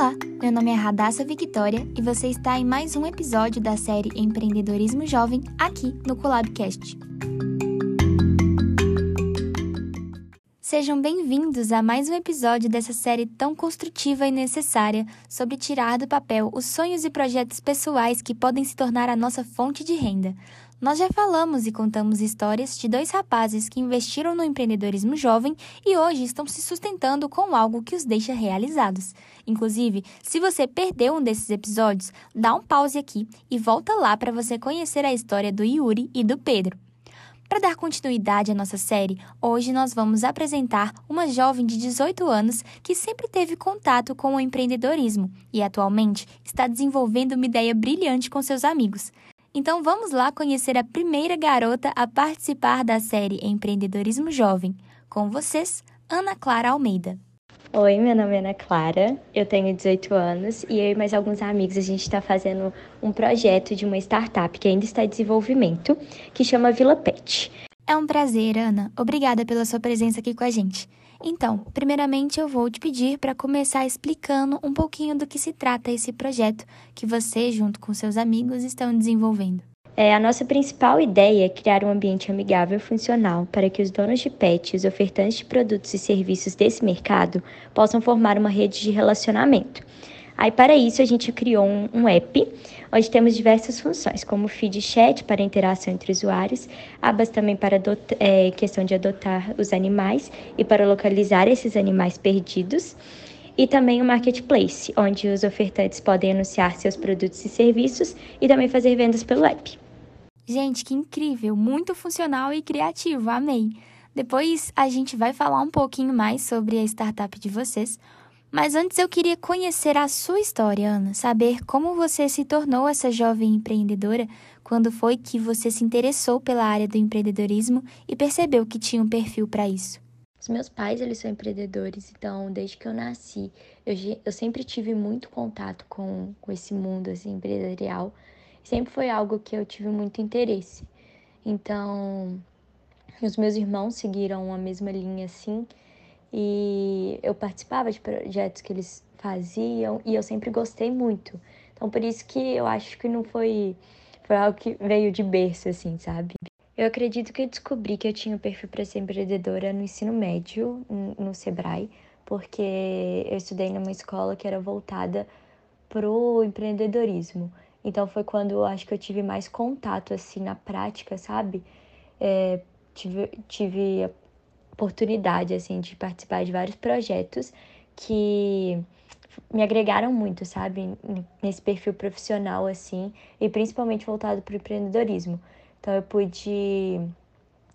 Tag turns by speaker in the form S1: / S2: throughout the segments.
S1: Olá, meu nome é Radassa Victoria e você está em mais um episódio da série Empreendedorismo Jovem aqui no Colabcast. Sejam bem-vindos a mais um episódio dessa série tão construtiva e necessária sobre tirar do papel os sonhos e projetos pessoais que podem se tornar a nossa fonte de renda. Nós já falamos e contamos histórias de dois rapazes que investiram no empreendedorismo jovem e hoje estão se sustentando com algo que os deixa realizados. Inclusive, se você perdeu um desses episódios, dá um pause aqui e volta lá para você conhecer a história do Yuri e do Pedro. Para dar continuidade à nossa série, hoje nós vamos apresentar uma jovem de 18 anos que sempre teve contato com o empreendedorismo e atualmente está desenvolvendo uma ideia brilhante com seus amigos. Então vamos lá conhecer a primeira garota a participar da série Empreendedorismo Jovem. Com vocês, Ana Clara Almeida.
S2: Oi, meu nome é Ana Clara, eu tenho 18 anos e eu e mais alguns amigos a gente está fazendo um projeto de uma startup que ainda está em desenvolvimento, que chama Vila Pet.
S1: É um prazer, Ana. Obrigada pela sua presença aqui com a gente. Então, primeiramente eu vou te pedir para começar explicando um pouquinho do que se trata esse projeto que você, junto com seus amigos, estão desenvolvendo.
S2: É, a nossa principal ideia é criar um ambiente amigável e funcional para que os donos de pets e os ofertantes de produtos e serviços desse mercado possam formar uma rede de relacionamento. Aí, para isso, a gente criou um, um app onde temos diversas funções, como feed chat para interação entre usuários, abas também para é, questão de adotar os animais e para localizar esses animais perdidos e também o marketplace, onde os ofertantes podem anunciar seus produtos e serviços e também fazer vendas pelo app.
S1: Gente, que incrível! Muito funcional e criativo, amei! Depois a gente vai falar um pouquinho mais sobre a startup de vocês, mas antes eu queria conhecer a sua história, Ana, saber como você se tornou essa jovem empreendedora, quando foi que você se interessou pela área do empreendedorismo e percebeu que tinha um perfil para isso.
S2: Os meus pais, eles são empreendedores, então desde que eu nasci, eu, eu sempre tive muito contato com, com esse mundo assim, empresarial sempre foi algo que eu tive muito interesse. Então, os meus irmãos seguiram a mesma linha assim, e eu participava de projetos que eles faziam e eu sempre gostei muito. Então, por isso que eu acho que não foi foi algo que veio de berço assim, sabe? Eu acredito que eu descobri que eu tinha o um perfil para ser empreendedora no ensino médio, no Sebrae, porque eu estudei numa escola que era voltada pro empreendedorismo. Então foi quando eu acho que eu tive mais contato assim na prática, sabe? É, tive, tive a oportunidade assim de participar de vários projetos que me agregaram muito, sabe? Nesse perfil profissional assim e principalmente voltado para o empreendedorismo. Então eu pude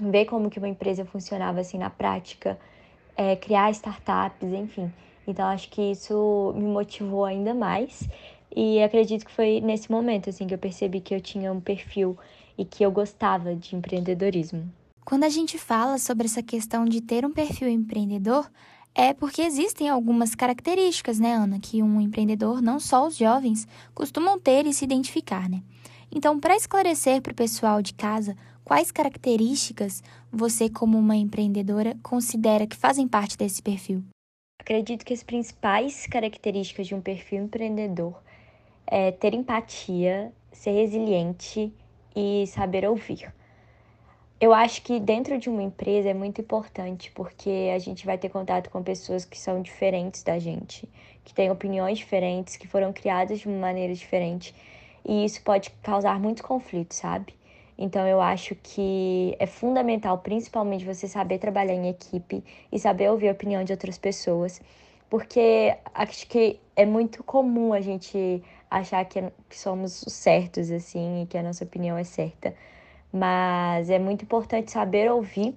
S2: ver como que uma empresa funcionava assim na prática, é, criar startups, enfim. Então acho que isso me motivou ainda mais e acredito que foi nesse momento assim que eu percebi que eu tinha um perfil e que eu gostava de empreendedorismo.
S1: Quando a gente fala sobre essa questão de ter um perfil empreendedor, é porque existem algumas características, né, Ana, que um empreendedor, não só os jovens, costumam ter e se identificar, né? Então, para esclarecer para o pessoal de casa, quais características você, como uma empreendedora, considera que fazem parte desse perfil?
S2: Acredito que as principais características de um perfil empreendedor é ter empatia, ser resiliente e saber ouvir. Eu acho que dentro de uma empresa é muito importante porque a gente vai ter contato com pessoas que são diferentes da gente, que têm opiniões diferentes, que foram criadas de uma maneira diferente e isso pode causar muito conflito, sabe? Então eu acho que é fundamental, principalmente, você saber trabalhar em equipe e saber ouvir a opinião de outras pessoas, porque acho que é muito comum a gente achar que, que somos os certos, assim, e que a nossa opinião é certa. Mas é muito importante saber ouvir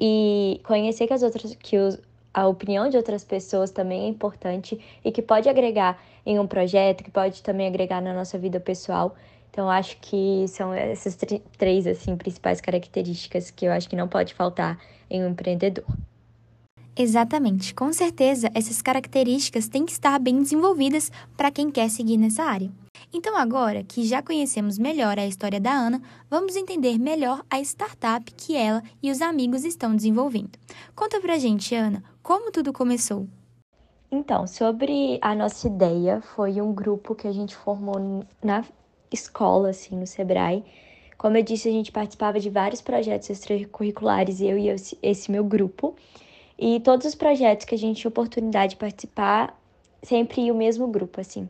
S2: e conhecer que as outras que os, a opinião de outras pessoas também é importante e que pode agregar em um projeto, que pode também agregar na nossa vida pessoal. Então acho que são essas três assim principais características que eu acho que não pode faltar em um empreendedor.
S1: Exatamente, com certeza essas características têm que estar bem desenvolvidas para quem quer seguir nessa área. Então, agora que já conhecemos melhor a história da Ana, vamos entender melhor a startup que ela e os amigos estão desenvolvendo. Conta pra gente, Ana, como tudo começou?
S2: Então, sobre a nossa ideia, foi um grupo que a gente formou na escola, assim, no Sebrae. Como eu disse, a gente participava de vários projetos extracurriculares, eu e esse meu grupo. E todos os projetos que a gente tinha oportunidade de participar, sempre ia o mesmo grupo, assim.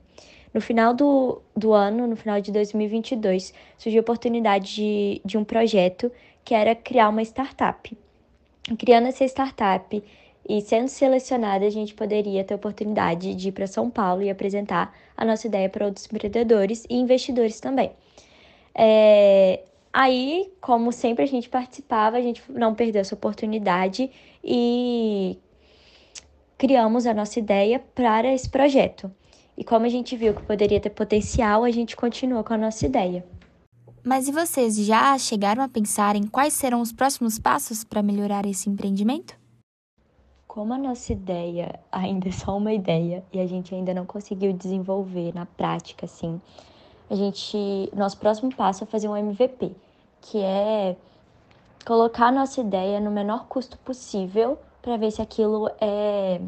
S2: No final do, do ano, no final de 2022, surgiu a oportunidade de, de um projeto que era criar uma startup. Criando essa startup e sendo selecionada, a gente poderia ter a oportunidade de ir para São Paulo e apresentar a nossa ideia para outros empreendedores e investidores também. É, aí, como sempre a gente participava, a gente não perdeu essa oportunidade e criamos a nossa ideia para esse projeto. E como a gente viu que poderia ter potencial, a gente continuou com a nossa ideia.
S1: Mas e vocês já chegaram a pensar em quais serão os próximos passos para melhorar esse empreendimento?
S2: Como a nossa ideia ainda é só uma ideia e a gente ainda não conseguiu desenvolver na prática, assim, a gente, nosso próximo passo é fazer um MVP, que é colocar a nossa ideia no menor custo possível para ver se aquilo é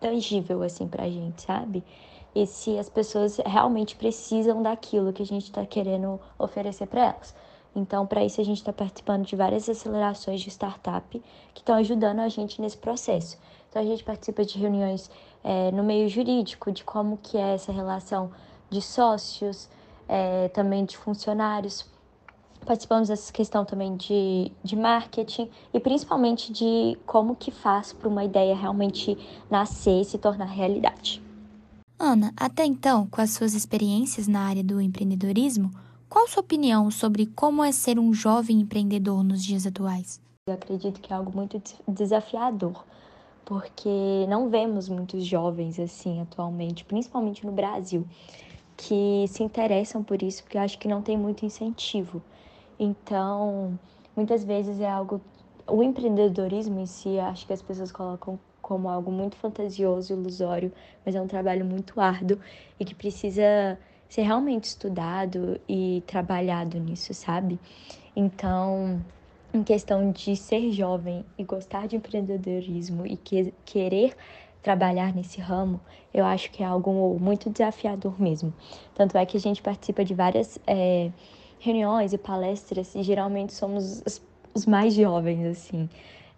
S2: tangível assim a gente, sabe? e se as pessoas realmente precisam daquilo que a gente está querendo oferecer para elas. Então, para isso, a gente está participando de várias acelerações de startup que estão ajudando a gente nesse processo. Então, a gente participa de reuniões é, no meio jurídico, de como que é essa relação de sócios, é, também de funcionários. Participamos dessa questão também de, de marketing e principalmente de como que faz para uma ideia realmente nascer e se tornar realidade.
S1: Ana, até então, com as suas experiências na área do empreendedorismo, qual sua opinião sobre como é ser um jovem empreendedor nos dias atuais?
S2: Eu acredito que é algo muito desafiador, porque não vemos muitos jovens assim atualmente, principalmente no Brasil, que se interessam por isso, porque eu acho que não tem muito incentivo. Então, muitas vezes é algo. O empreendedorismo em si, acho que as pessoas colocam como algo muito fantasioso, ilusório, mas é um trabalho muito árduo e que precisa ser realmente estudado e trabalhado nisso, sabe? Então, em questão de ser jovem e gostar de empreendedorismo e que, querer trabalhar nesse ramo, eu acho que é algo muito desafiador mesmo. Tanto é que a gente participa de várias é, reuniões e palestras e geralmente somos os, mais jovens, assim.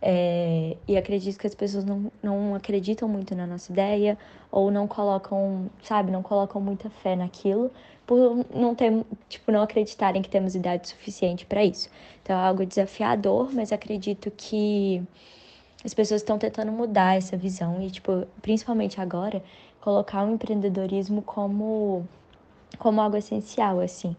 S2: É, e acredito que as pessoas não, não acreditam muito na nossa ideia ou não colocam, sabe, não colocam muita fé naquilo por não ter, tipo, não acreditarem que temos idade suficiente para isso. Então é algo desafiador, mas acredito que as pessoas estão tentando mudar essa visão e, tipo, principalmente agora, colocar o empreendedorismo como como algo essencial, assim.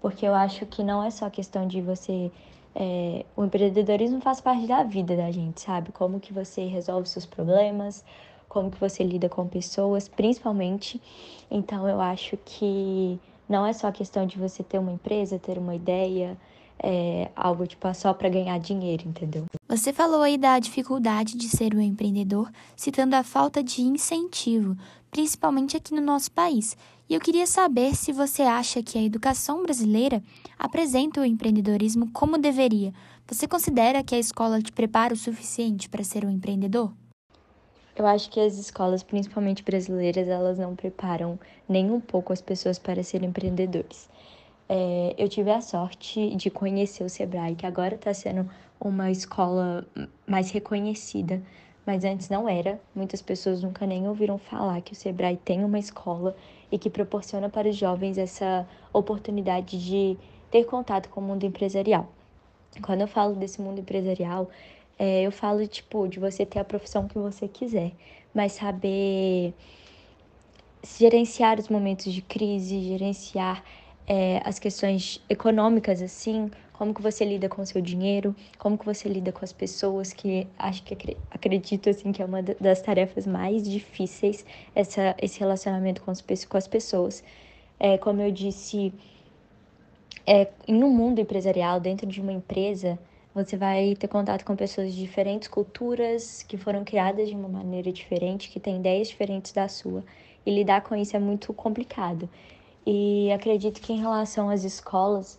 S2: Porque eu acho que não é só questão de você é, o empreendedorismo faz parte da vida da gente, sabe? Como que você resolve seus problemas, como que você lida com pessoas, principalmente. Então eu acho que não é só questão de você ter uma empresa, ter uma ideia, é, algo tipo só para ganhar dinheiro, entendeu?
S1: Você falou aí da dificuldade de ser um empreendedor, citando a falta de incentivo, principalmente aqui no nosso país. E eu queria saber se você acha que a educação brasileira apresenta o empreendedorismo como deveria. Você considera que a escola te prepara o suficiente para ser um empreendedor?
S2: Eu acho que as escolas, principalmente brasileiras, elas não preparam nem um pouco as pessoas para serem empreendedores. É, eu tive a sorte de conhecer o Sebrae, que agora está sendo uma escola mais reconhecida, mas antes não era. Muitas pessoas nunca nem ouviram falar que o Sebrae tem uma escola e que proporciona para os jovens essa oportunidade de ter contato com o mundo empresarial. Quando eu falo desse mundo empresarial, é, eu falo tipo de você ter a profissão que você quiser, mas saber gerenciar os momentos de crise, gerenciar é, as questões econômicas assim, como que você lida com o seu dinheiro, como que você lida com as pessoas, que acho que acredito assim que é uma das tarefas mais difíceis essa, esse relacionamento com as, com as pessoas. É, como eu disse, é, em um mundo empresarial, dentro de uma empresa, você vai ter contato com pessoas de diferentes culturas, que foram criadas de uma maneira diferente, que têm ideias diferentes da sua. E lidar com isso é muito complicado. E acredito que em relação às escolas,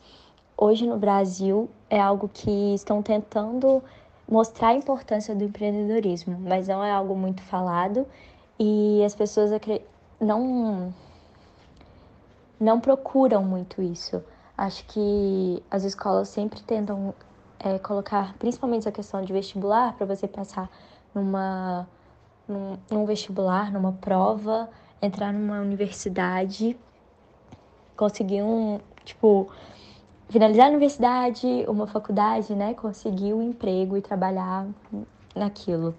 S2: hoje no Brasil é algo que estão tentando mostrar a importância do empreendedorismo, mas não é algo muito falado e as pessoas não não procuram muito isso. Acho que as escolas sempre tentam é, colocar, principalmente essa questão de vestibular, para você passar numa, num, num vestibular, numa prova, entrar numa universidade, conseguir um, tipo, finalizar a universidade, uma faculdade, né? Conseguir um emprego e trabalhar naquilo.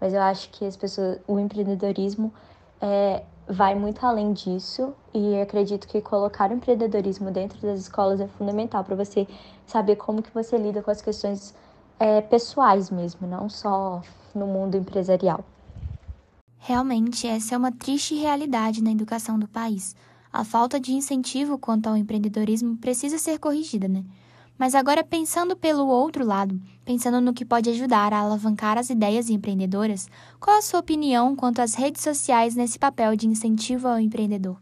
S2: Mas eu acho que as pessoas, o empreendedorismo é, vai muito além disso e acredito que colocar o empreendedorismo dentro das escolas é fundamental para você saber como que você lida com as questões é, pessoais mesmo, não só no mundo empresarial.
S1: Realmente, essa é uma triste realidade na educação do país. A falta de incentivo quanto ao empreendedorismo precisa ser corrigida, né? Mas agora pensando pelo outro lado, pensando no que pode ajudar a alavancar as ideias empreendedoras, qual a sua opinião quanto às redes sociais nesse papel de incentivo ao empreendedor?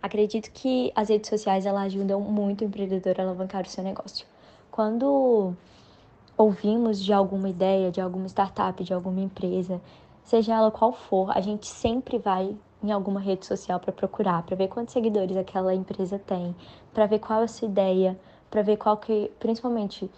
S2: Acredito que as redes sociais elas ajudam muito o empreendedor a alavancar o seu negócio. Quando ouvimos de alguma ideia, de alguma startup, de alguma empresa, seja ela qual for, a gente sempre vai em alguma rede social para procurar, para ver quantos seguidores aquela empresa tem, para ver qual é a sua ideia, para ver qual que, principalmente,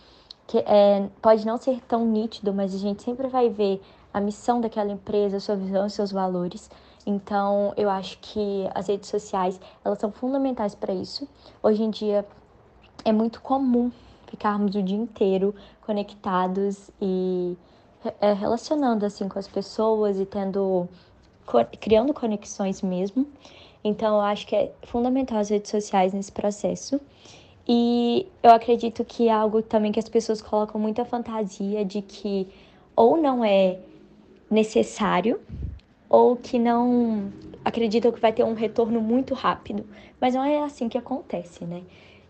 S2: que é, pode não ser tão nítido, mas a gente sempre vai ver a missão daquela empresa, sua visão seus valores. Então, eu acho que as redes sociais, elas são fundamentais para isso. Hoje em dia é muito comum ficarmos o dia inteiro conectados e é, relacionando assim com as pessoas e tendo criando conexões mesmo. Então, eu acho que é fundamental as redes sociais nesse processo. E eu acredito que é algo também que as pessoas colocam muita fantasia de que ou não é necessário ou que não acreditam que vai ter um retorno muito rápido. Mas não é assim que acontece, né?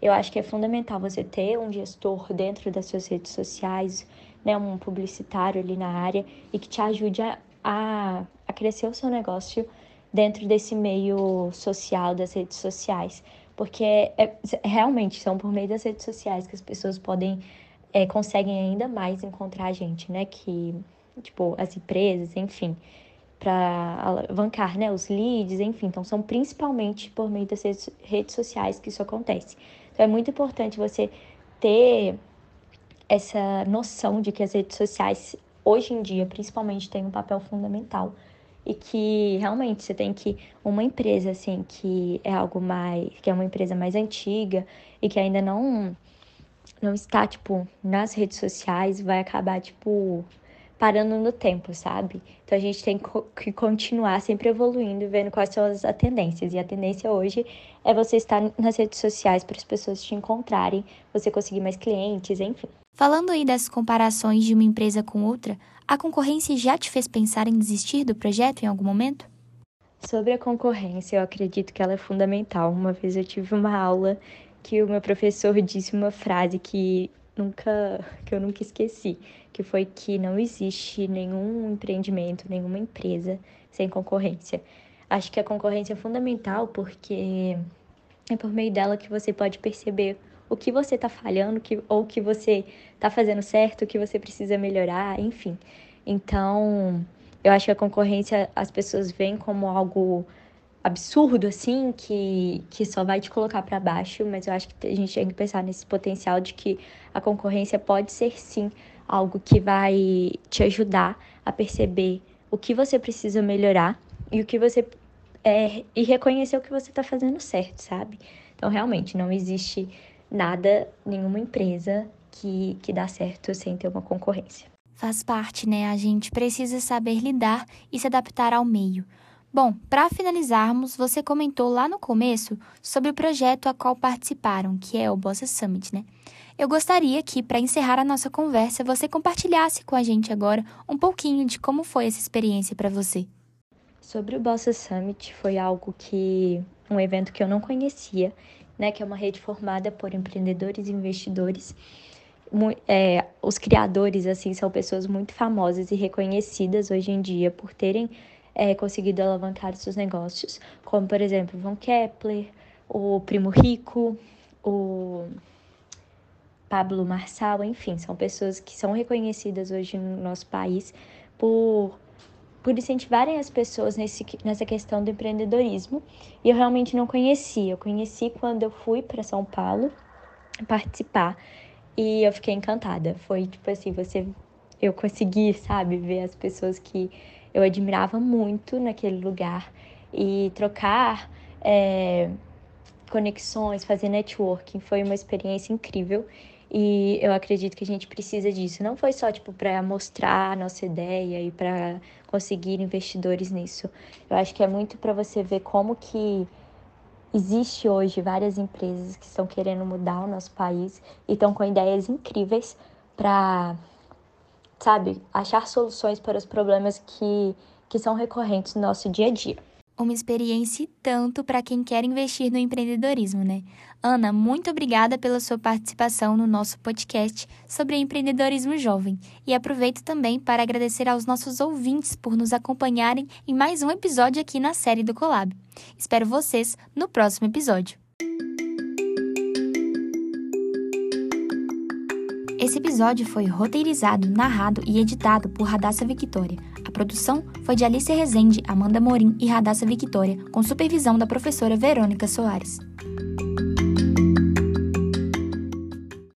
S2: Eu acho que é fundamental você ter um gestor dentro das suas redes sociais, né, um publicitário ali na área e que te ajude a, a, a crescer o seu negócio dentro desse meio social das redes sociais, porque é, é, realmente são por meio das redes sociais que as pessoas podem é, conseguem ainda mais encontrar a gente, né? Que tipo as empresas, enfim, para alavancar, né? Os leads, enfim, então são principalmente por meio das redes, redes sociais que isso acontece. Então é muito importante você ter essa noção de que as redes sociais hoje em dia, principalmente, têm um papel fundamental e que realmente você tem que uma empresa assim que é algo mais que é uma empresa mais antiga e que ainda não não está tipo nas redes sociais vai acabar tipo parando no tempo, sabe? Então a gente tem que continuar sempre evoluindo e vendo quais são as tendências. E a tendência hoje é você estar nas redes sociais para as pessoas te encontrarem, você conseguir mais clientes, enfim.
S1: Falando aí das comparações de uma empresa com outra, a concorrência já te fez pensar em desistir do projeto em algum momento?
S2: Sobre a concorrência, eu acredito que ela é fundamental. Uma vez eu tive uma aula que o meu professor disse uma frase que nunca que eu nunca esqueci, que foi que não existe nenhum empreendimento, nenhuma empresa sem concorrência. Acho que a concorrência é fundamental porque é por meio dela que você pode perceber o que você está falhando, que, ou o que você está fazendo certo, o que você precisa melhorar, enfim. Então, eu acho que a concorrência as pessoas veem como algo absurdo, assim, que, que só vai te colocar para baixo, mas eu acho que a gente tem que pensar nesse potencial de que a concorrência pode ser, sim, algo que vai te ajudar a perceber o que você precisa melhorar e o que você é, e reconhecer o que você está fazendo certo, sabe? Então, realmente, não existe nada, nenhuma empresa que, que dá certo sem ter uma concorrência.
S1: Faz parte, né? A gente precisa saber lidar e se adaptar ao meio. Bom, para finalizarmos, você comentou lá no começo sobre o projeto a qual participaram, que é o Bossa Summit, né? Eu gostaria que, para encerrar a nossa conversa, você compartilhasse com a gente agora um pouquinho de como foi essa experiência para você.
S2: Sobre o Bossa Summit, foi algo que. um evento que eu não conhecia né, que é uma rede formada por empreendedores e investidores. É, os criadores, assim, são pessoas muito famosas e reconhecidas hoje em dia por terem é, conseguido alavancar seus negócios, como, por exemplo, Von Kepler, o Primo Rico, o Pablo Marçal, enfim, são pessoas que são reconhecidas hoje no nosso país por por incentivarem as pessoas nesse, nessa questão do empreendedorismo. E eu realmente não conhecia. Eu conheci quando eu fui para São Paulo participar e eu fiquei encantada. Foi tipo assim, você eu consegui, sabe, ver as pessoas que eu admirava muito naquele lugar e trocar é, conexões, fazer networking foi uma experiência incrível e eu acredito que a gente precisa disso. Não foi só tipo para mostrar a nossa ideia e para conseguir investidores nisso. Eu acho que é muito para você ver como que existe hoje várias empresas que estão querendo mudar o nosso país e estão com ideias incríveis para, sabe, achar soluções para os problemas que, que são recorrentes no nosso dia a dia
S1: uma experiência e tanto para quem quer investir no empreendedorismo, né? Ana, muito obrigada pela sua participação no nosso podcast sobre empreendedorismo jovem. E aproveito também para agradecer aos nossos ouvintes por nos acompanharem em mais um episódio aqui na série do Colab. Espero vocês no próximo episódio. Esse episódio foi roteirizado, narrado e editado por Radassa Victoria. Produção foi de Alice Rezende, Amanda Morim e Radassa Victoria, com supervisão da professora Verônica Soares.